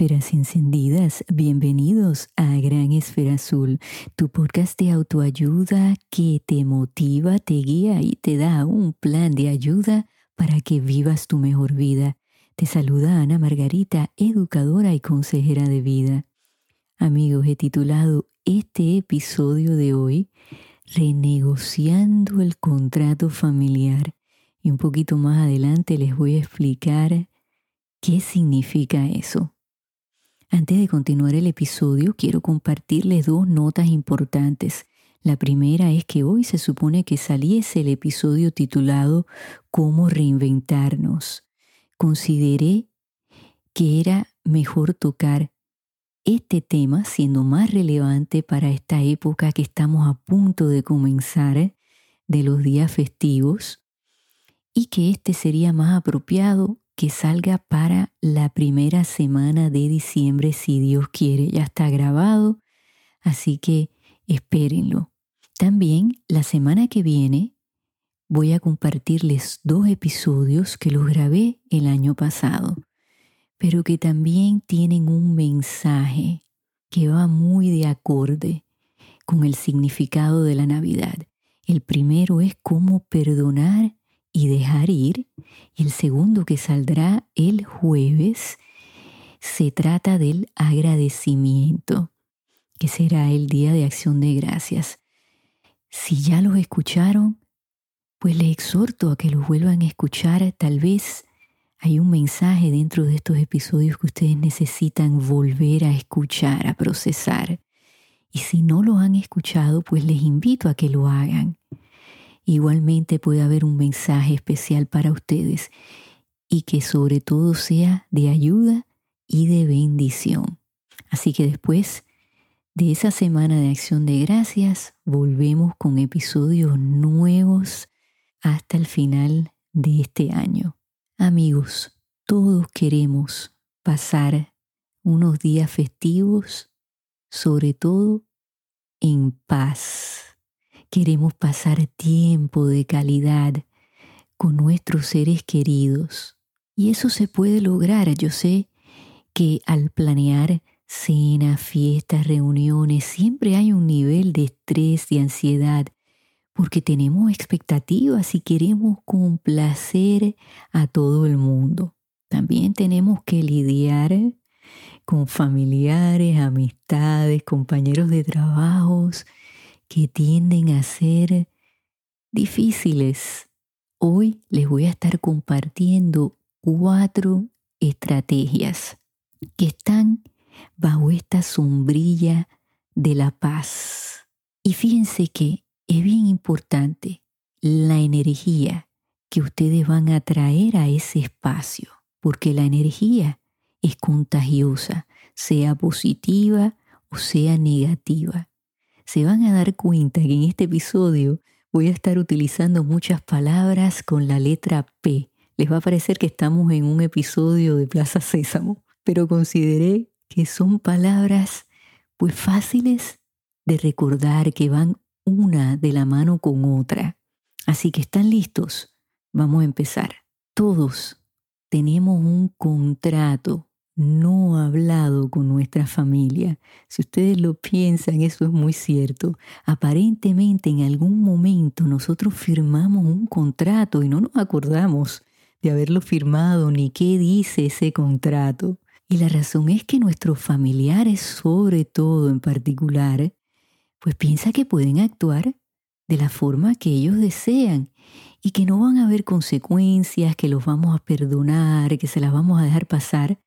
Esferas encendidas, bienvenidos a Gran Esfera Azul, tu podcast de autoayuda que te motiva, te guía y te da un plan de ayuda para que vivas tu mejor vida. Te saluda Ana Margarita, educadora y consejera de vida. Amigos, he titulado este episodio de hoy Renegociando el contrato familiar. Y un poquito más adelante les voy a explicar qué significa eso. Antes de continuar el episodio, quiero compartirles dos notas importantes. La primera es que hoy se supone que saliese el episodio titulado Cómo reinventarnos. Consideré que era mejor tocar este tema siendo más relevante para esta época que estamos a punto de comenzar de los días festivos y que este sería más apropiado que salga para la primera semana de diciembre, si Dios quiere. Ya está grabado, así que espérenlo. También la semana que viene voy a compartirles dos episodios que los grabé el año pasado, pero que también tienen un mensaje que va muy de acorde con el significado de la Navidad. El primero es cómo perdonar y dejar ir. El segundo que saldrá el jueves se trata del agradecimiento, que será el día de acción de gracias. Si ya los escucharon, pues les exhorto a que los vuelvan a escuchar. Tal vez hay un mensaje dentro de estos episodios que ustedes necesitan volver a escuchar, a procesar. Y si no lo han escuchado, pues les invito a que lo hagan. Igualmente puede haber un mensaje especial para ustedes y que sobre todo sea de ayuda y de bendición. Así que después de esa semana de acción de gracias, volvemos con episodios nuevos hasta el final de este año. Amigos, todos queremos pasar unos días festivos, sobre todo en paz. Queremos pasar tiempo de calidad con nuestros seres queridos. Y eso se puede lograr. Yo sé que al planear cenas, fiestas, reuniones, siempre hay un nivel de estrés, de ansiedad, porque tenemos expectativas y queremos complacer a todo el mundo. También tenemos que lidiar con familiares, amistades, compañeros de trabajos, que tienden a ser difíciles. Hoy les voy a estar compartiendo cuatro estrategias que están bajo esta sombrilla de la paz. Y fíjense que es bien importante la energía que ustedes van a traer a ese espacio, porque la energía es contagiosa, sea positiva o sea negativa se van a dar cuenta que en este episodio voy a estar utilizando muchas palabras con la letra P. Les va a parecer que estamos en un episodio de Plaza Sésamo, pero consideré que son palabras pues fáciles de recordar que van una de la mano con otra. Así que están listos. Vamos a empezar. Todos tenemos un contrato no hablado con nuestra familia. Si ustedes lo piensan, eso es muy cierto. Aparentemente en algún momento nosotros firmamos un contrato y no nos acordamos de haberlo firmado ni qué dice ese contrato. Y la razón es que nuestros familiares, sobre todo en particular, pues piensa que pueden actuar de la forma que ellos desean y que no van a haber consecuencias, que los vamos a perdonar, que se las vamos a dejar pasar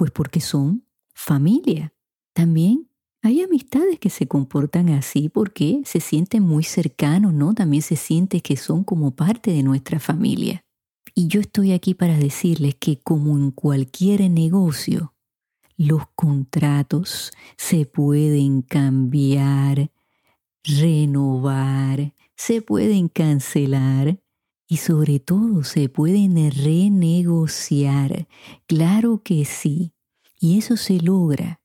pues porque son familia. También hay amistades que se comportan así porque se sienten muy cercanos, ¿no? También se siente que son como parte de nuestra familia. Y yo estoy aquí para decirles que como en cualquier negocio, los contratos se pueden cambiar, renovar, se pueden cancelar y sobre todo se pueden renegociar. Claro que sí. Y eso se logra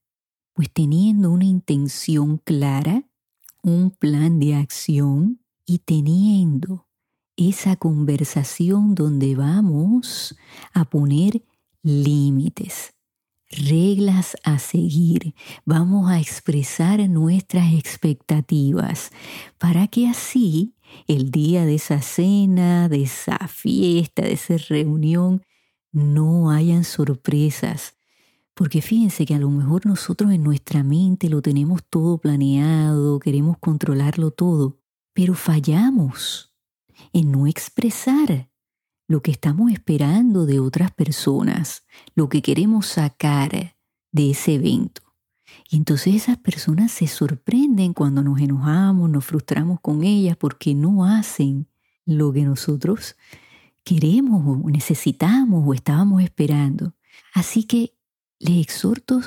pues teniendo una intención clara, un plan de acción y teniendo esa conversación donde vamos a poner límites. reglas a seguir, vamos a expresar nuestras expectativas para que así el día de esa cena, de esa fiesta, de esa reunión, no hayan sorpresas. Porque fíjense que a lo mejor nosotros en nuestra mente lo tenemos todo planeado, queremos controlarlo todo, pero fallamos en no expresar lo que estamos esperando de otras personas, lo que queremos sacar de ese evento. Y entonces esas personas se sorprenden cuando nos enojamos, nos frustramos con ellas porque no hacen lo que nosotros queremos o necesitamos o estábamos esperando. Así que les exhorto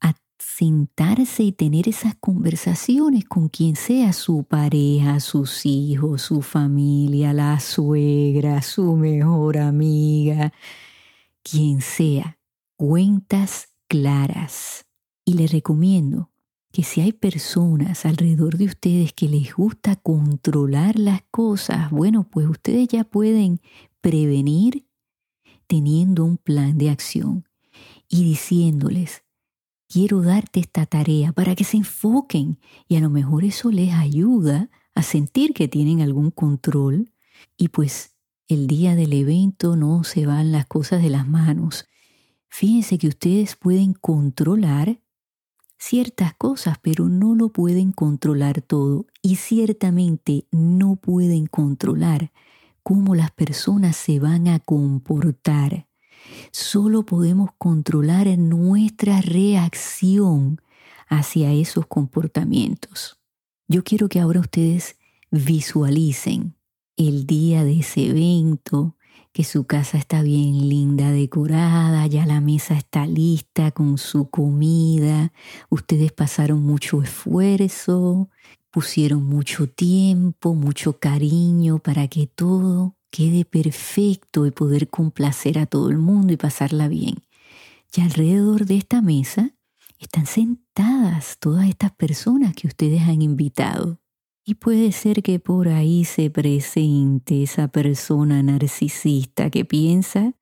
a sentarse y tener esas conversaciones con quien sea su pareja, sus hijos, su familia, la suegra, su mejor amiga, quien sea. Cuentas claras. Y les recomiendo que si hay personas alrededor de ustedes que les gusta controlar las cosas, bueno, pues ustedes ya pueden prevenir teniendo un plan de acción y diciéndoles, quiero darte esta tarea para que se enfoquen y a lo mejor eso les ayuda a sentir que tienen algún control y pues el día del evento no se van las cosas de las manos. Fíjense que ustedes pueden controlar ciertas cosas, pero no lo pueden controlar todo y ciertamente no pueden controlar cómo las personas se van a comportar. Solo podemos controlar nuestra reacción hacia esos comportamientos. Yo quiero que ahora ustedes visualicen el día de ese evento, que su casa está bien linda, decorada, ya la mesa está lista con su comida, ustedes pasaron mucho esfuerzo, pusieron mucho tiempo, mucho cariño para que todo quede perfecto y poder complacer a todo el mundo y pasarla bien. Y alrededor de esta mesa están sentadas todas estas personas que ustedes han invitado. Y puede ser que por ahí se presente esa persona narcisista que piensa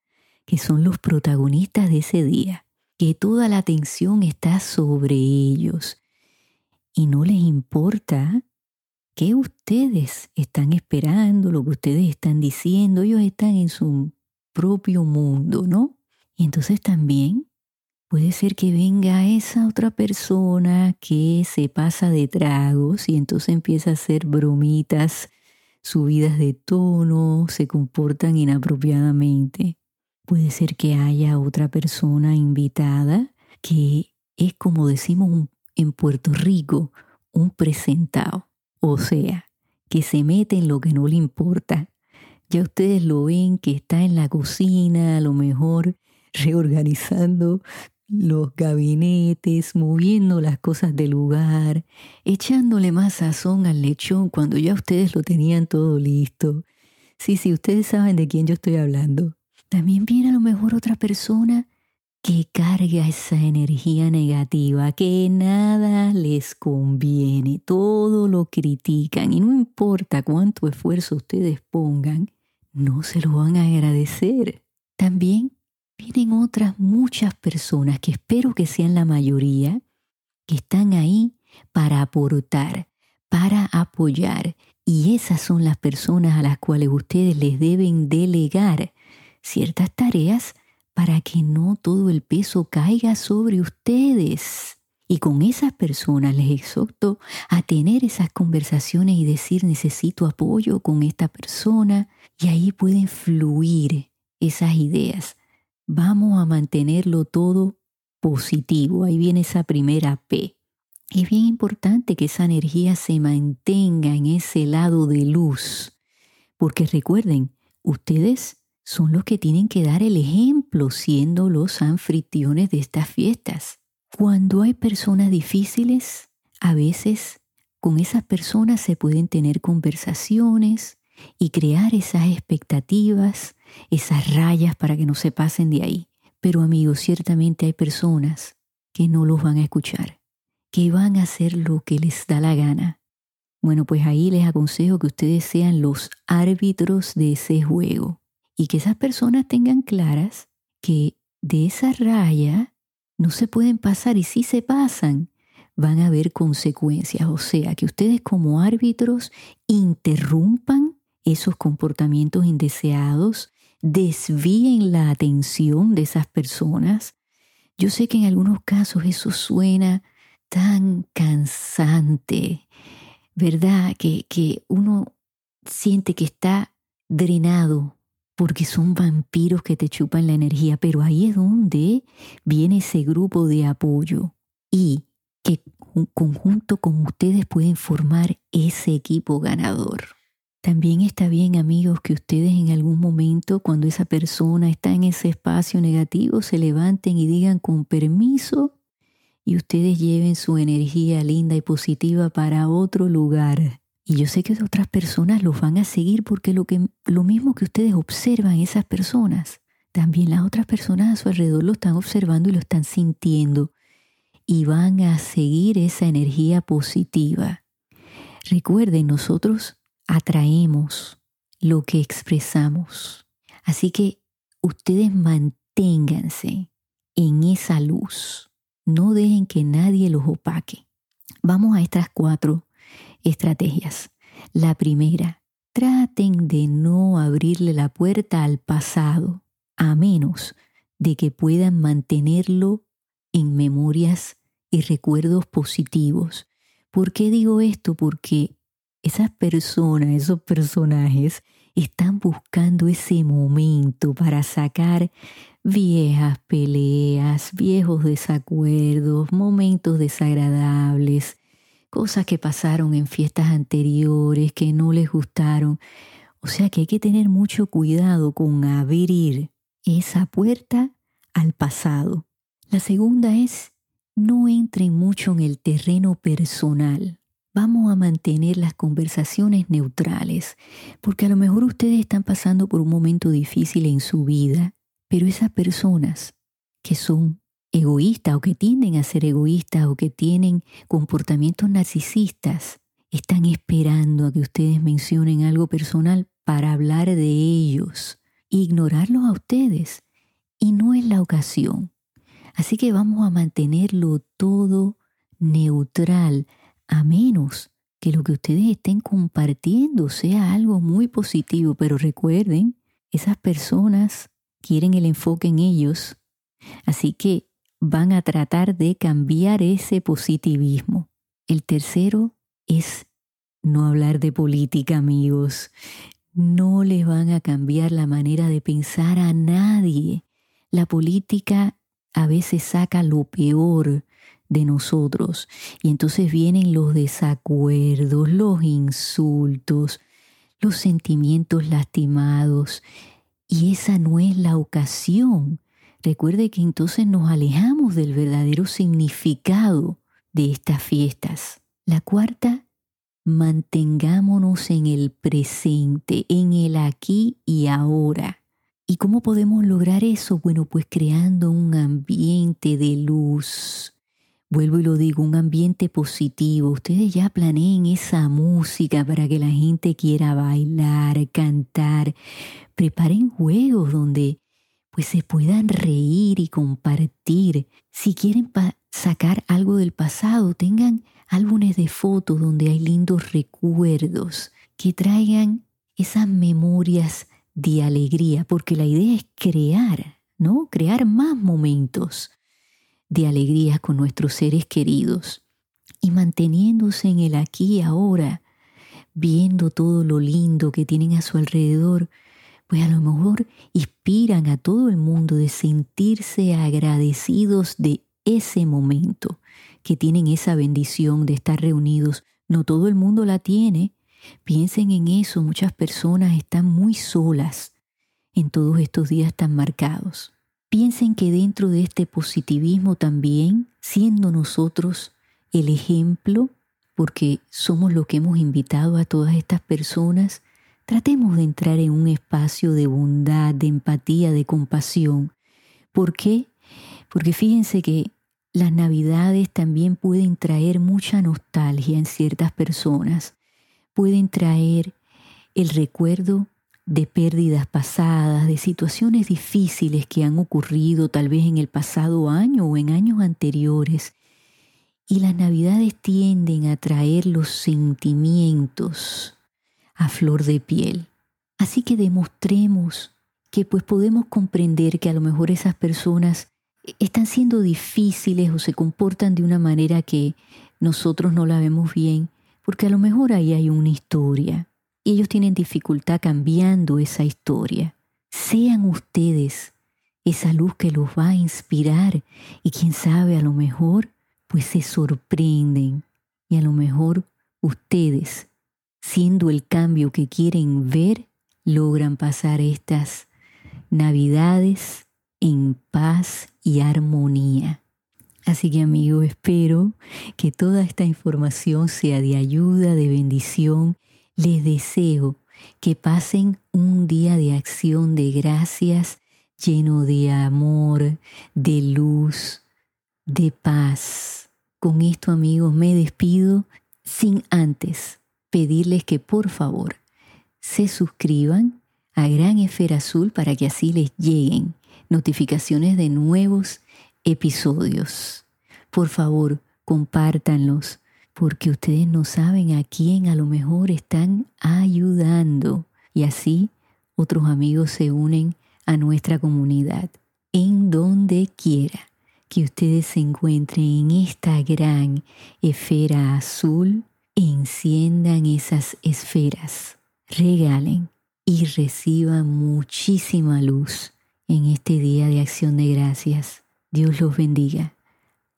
que son los protagonistas de ese día, que toda la atención está sobre ellos, y no les importa qué ustedes están esperando, lo que ustedes están diciendo, ellos están en su propio mundo, ¿no? Y entonces también puede ser que venga esa otra persona que se pasa de tragos y entonces empieza a hacer bromitas subidas de tono, se comportan inapropiadamente. Puede ser que haya otra persona invitada que es como decimos en Puerto Rico un presentado, o sea, que se mete en lo que no le importa. Ya ustedes lo ven que está en la cocina, a lo mejor reorganizando los gabinetes, moviendo las cosas del lugar, echándole más sazón al lechón cuando ya ustedes lo tenían todo listo. Sí, sí, ustedes saben de quién yo estoy hablando. También viene a lo mejor otra persona que carga esa energía negativa, que nada les conviene, todo lo critican y no importa cuánto esfuerzo ustedes pongan, no se lo van a agradecer. También vienen otras muchas personas, que espero que sean la mayoría, que están ahí para aportar, para apoyar. Y esas son las personas a las cuales ustedes les deben delegar ciertas tareas para que no todo el peso caiga sobre ustedes. Y con esas personas les exhorto a tener esas conversaciones y decir necesito apoyo con esta persona y ahí pueden fluir esas ideas. Vamos a mantenerlo todo positivo. Ahí viene esa primera P. Es bien importante que esa energía se mantenga en ese lado de luz, porque recuerden, ustedes son los que tienen que dar el ejemplo siendo los anfitriones de estas fiestas. Cuando hay personas difíciles, a veces con esas personas se pueden tener conversaciones y crear esas expectativas, esas rayas para que no se pasen de ahí. Pero amigos, ciertamente hay personas que no los van a escuchar, que van a hacer lo que les da la gana. Bueno, pues ahí les aconsejo que ustedes sean los árbitros de ese juego y que esas personas tengan claras que de esa raya no se pueden pasar y si se pasan, van a haber consecuencias. O sea, que ustedes como árbitros interrumpan esos comportamientos indeseados, desvíen la atención de esas personas. Yo sé que en algunos casos eso suena tan cansante, ¿verdad? Que, que uno siente que está drenado porque son vampiros que te chupan la energía, pero ahí es donde viene ese grupo de apoyo y que conjunto con ustedes pueden formar ese equipo ganador. También está bien, amigos, que ustedes en algún momento, cuando esa persona está en ese espacio negativo, se levanten y digan con permiso y ustedes lleven su energía linda y positiva para otro lugar. Y yo sé que otras personas los van a seguir porque lo, que, lo mismo que ustedes observan esas personas, también las otras personas a su alrededor lo están observando y lo están sintiendo y van a seguir esa energía positiva. Recuerden, nosotros atraemos lo que expresamos. Así que ustedes manténganse en esa luz. No dejen que nadie los opaque. Vamos a estas cuatro estrategias. La primera, traten de no abrirle la puerta al pasado, a menos de que puedan mantenerlo en memorias y recuerdos positivos. ¿Por qué digo esto? Porque esas personas, esos personajes, están buscando ese momento para sacar viejas peleas, viejos desacuerdos, momentos desagradables, cosas que pasaron en fiestas anteriores que no les gustaron. O sea que hay que tener mucho cuidado con abrir esa puerta al pasado. La segunda es, no entren mucho en el terreno personal. Vamos a mantener las conversaciones neutrales, porque a lo mejor ustedes están pasando por un momento difícil en su vida, pero esas personas que son egoístas o que tienden a ser egoístas o que tienen comportamientos narcisistas, están esperando a que ustedes mencionen algo personal para hablar de ellos, ignorarlos a ustedes. Y no es la ocasión. Así que vamos a mantenerlo todo neutral, a menos que lo que ustedes estén compartiendo sea algo muy positivo. Pero recuerden, esas personas quieren el enfoque en ellos. Así que van a tratar de cambiar ese positivismo. El tercero es no hablar de política, amigos. No les van a cambiar la manera de pensar a nadie. La política a veces saca lo peor de nosotros y entonces vienen los desacuerdos, los insultos, los sentimientos lastimados y esa no es la ocasión Recuerde que entonces nos alejamos del verdadero significado de estas fiestas. La cuarta, mantengámonos en el presente, en el aquí y ahora. ¿Y cómo podemos lograr eso? Bueno, pues creando un ambiente de luz. Vuelvo y lo digo, un ambiente positivo. Ustedes ya planeen esa música para que la gente quiera bailar, cantar. Preparen juegos donde pues se puedan reír y compartir. Si quieren sacar algo del pasado, tengan álbumes de fotos donde hay lindos recuerdos que traigan esas memorias de alegría, porque la idea es crear, ¿no? Crear más momentos de alegría con nuestros seres queridos y manteniéndose en el aquí y ahora, viendo todo lo lindo que tienen a su alrededor, pues a lo mejor inspiran a todo el mundo de sentirse agradecidos de ese momento, que tienen esa bendición de estar reunidos. No todo el mundo la tiene. Piensen en eso, muchas personas están muy solas en todos estos días tan marcados. Piensen que dentro de este positivismo también, siendo nosotros el ejemplo, porque somos lo que hemos invitado a todas estas personas, Tratemos de entrar en un espacio de bondad, de empatía, de compasión. ¿Por qué? Porque fíjense que las navidades también pueden traer mucha nostalgia en ciertas personas. Pueden traer el recuerdo de pérdidas pasadas, de situaciones difíciles que han ocurrido tal vez en el pasado año o en años anteriores. Y las navidades tienden a traer los sentimientos a flor de piel. Así que demostremos que pues podemos comprender que a lo mejor esas personas están siendo difíciles o se comportan de una manera que nosotros no la vemos bien, porque a lo mejor ahí hay una historia y ellos tienen dificultad cambiando esa historia. Sean ustedes esa luz que los va a inspirar y quién sabe, a lo mejor pues se sorprenden y a lo mejor ustedes, siendo el cambio que quieren ver, logran pasar estas navidades en paz y armonía. Así que amigo, espero que toda esta información sea de ayuda, de bendición. Les deseo que pasen un día de acción de gracias lleno de amor, de luz, de paz. Con esto amigos me despido sin antes pedirles que por favor se suscriban a Gran Esfera Azul para que así les lleguen notificaciones de nuevos episodios. Por favor, compártanlos, porque ustedes no saben a quién a lo mejor están ayudando. Y así otros amigos se unen a nuestra comunidad. En donde quiera que ustedes se encuentren en esta gran esfera azul, enciendan esas esferas, regalen y reciban muchísima luz en este día de acción de gracias. Dios los bendiga.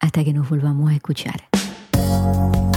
Hasta que nos volvamos a escuchar. Thank you.